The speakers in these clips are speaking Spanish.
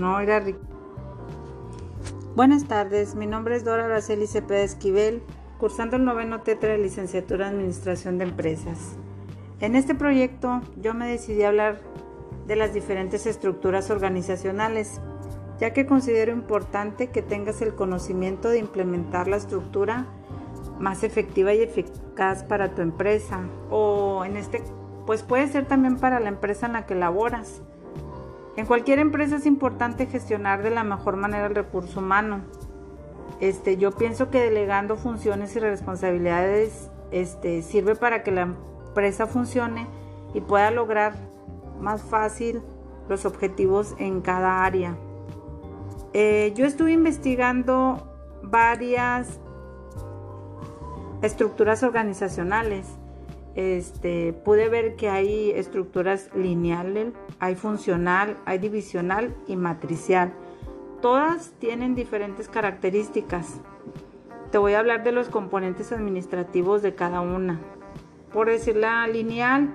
no era rico. Buenas tardes, mi nombre es Dora Araceli Cepeda Esquivel, cursando el noveno tetra de licenciatura en Administración de Empresas. En este proyecto yo me decidí a hablar de las diferentes estructuras organizacionales, ya que considero importante que tengas el conocimiento de implementar la estructura más efectiva y eficaz para tu empresa o en este pues puede ser también para la empresa en la que laboras. En cualquier empresa es importante gestionar de la mejor manera el recurso humano. Este, yo pienso que delegando funciones y responsabilidades este, sirve para que la empresa funcione y pueda lograr más fácil los objetivos en cada área. Eh, yo estuve investigando varias estructuras organizacionales. Este, pude ver que hay estructuras lineales, hay funcional, hay divisional y matricial. Todas tienen diferentes características. Te voy a hablar de los componentes administrativos de cada una. Por decir la lineal,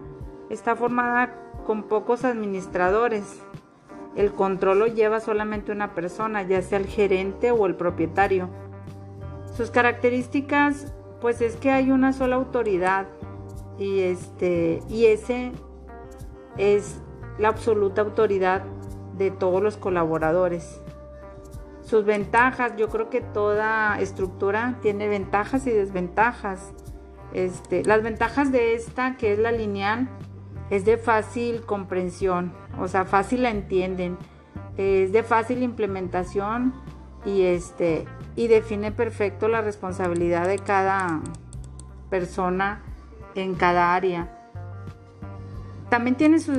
está formada con pocos administradores. El control lo lleva solamente una persona, ya sea el gerente o el propietario. Sus características pues es que hay una sola autoridad y este y ese es la absoluta autoridad de todos los colaboradores. Sus ventajas, yo creo que toda estructura tiene ventajas y desventajas. Este, las ventajas de esta, que es la lineal, es de fácil comprensión, o sea, fácil la entienden, es de fácil implementación y este y define perfecto la responsabilidad de cada persona en cada área. También tiene sus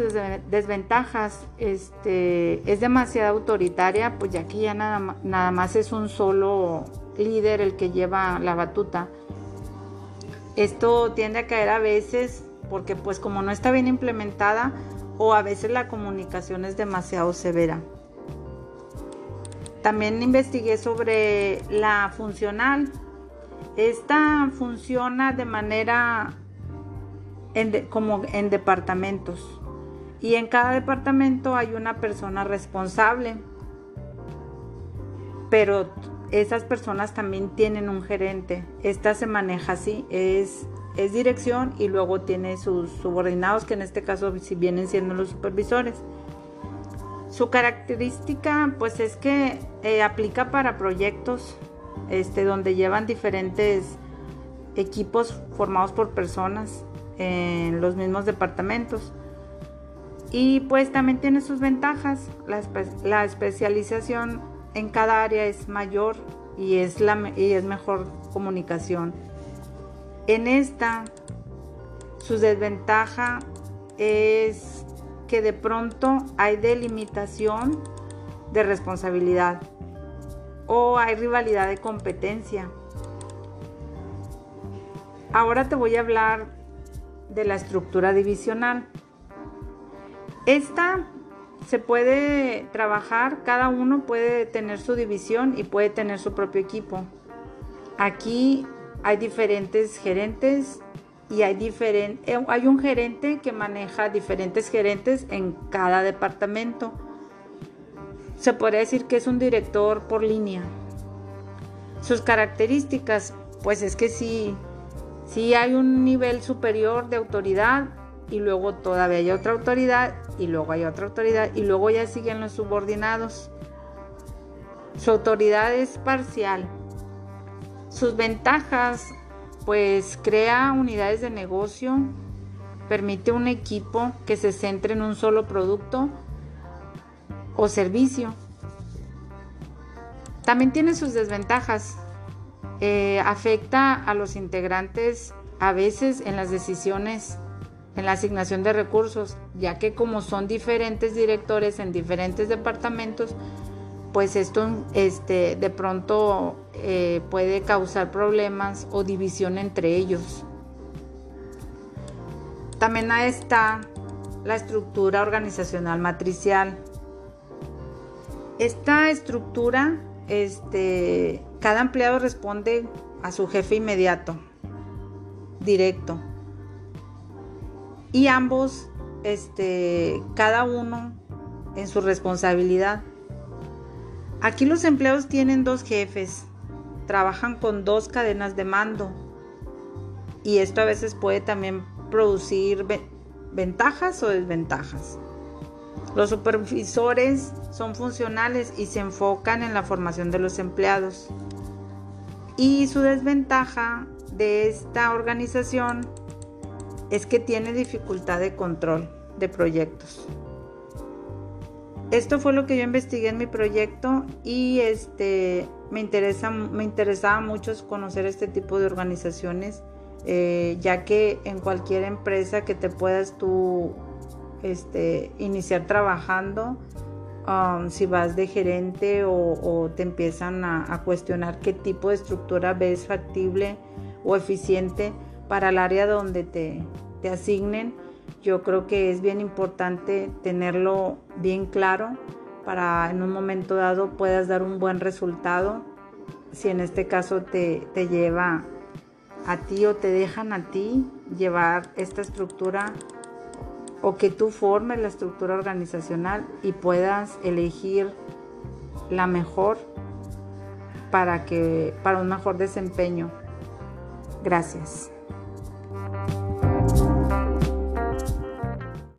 desventajas, este, es demasiado autoritaria, pues ya que ya nada, nada más es un solo líder el que lleva la batuta. Esto tiende a caer a veces porque pues como no está bien implementada o a veces la comunicación es demasiado severa. También investigué sobre la funcional. Esta funciona de manera como en departamentos. Y en cada departamento hay una persona responsable. Pero esas personas también tienen un gerente. Esta se maneja así. Es, es dirección y luego tiene sus subordinados, que en este caso si vienen siendo los supervisores. Su característica pues es que eh, aplica para proyectos este, donde llevan diferentes equipos formados por personas en los mismos departamentos. Y pues también tiene sus ventajas. La, especialización en cada área es mayor y es, la, y es mejor comunicación. En esta, su desventaja es que de pronto hay delimitación de responsabilidad o hay rivalidad de competencia. Ahora te voy a hablar de la estructura divisional. Esta se puede trabajar, cada uno puede tener su división y puede tener su propio equipo. Aquí hay diferentes gerentes y hay, diferente, eh, hay un gerente que maneja diferentes gerentes en cada departamento. Se podría decir que es un director por línea. Sus características, pues es que sí hay un nivel superior de autoridad y luego todavía hay otra autoridad y luego hay otra autoridad y luego ya siguen los subordinados. Su autoridad es parcial. Sus ventajas pues crea unidades de negocio, permite un equipo que se centre en un solo producto o servicio. También tiene sus desventajas. Eh, afecta a los integrantes a veces en las decisiones, en la asignación de recursos, ya que como son diferentes directores en diferentes departamentos, pues esto este, de pronto eh, puede causar problemas o división entre ellos. También está la estructura organizacional matricial. Esta estructura, este, cada empleado responde a su jefe inmediato, directo. Y ambos, este, cada uno en su responsabilidad Aquí los empleados tienen dos jefes, trabajan con dos cadenas de mando y esto a veces puede también producir ventajas o desventajas. Los supervisores son funcionales y se enfocan en la formación de los empleados. Y su desventaja de esta organización es que tiene dificultad de control de proyectos. Esto fue lo que yo investigué en mi proyecto y este, me, interesa, me interesaba mucho conocer este tipo de organizaciones, eh, ya que en cualquier empresa que te puedas tú este, iniciar trabajando, um, si vas de gerente o, te empiezan a, cuestionar qué tipo de estructura ves factible o eficiente para el área donde te, te asignen, yo creo que es bien importante tenerlo bien claro para en un momento dado puedas dar un buen resultado. Si en este caso te, te lleva a ti o te dejan a ti llevar esta estructura o que tú formes la estructura organizacional y puedas elegir la mejor para que para un mejor desempeño. Gracias.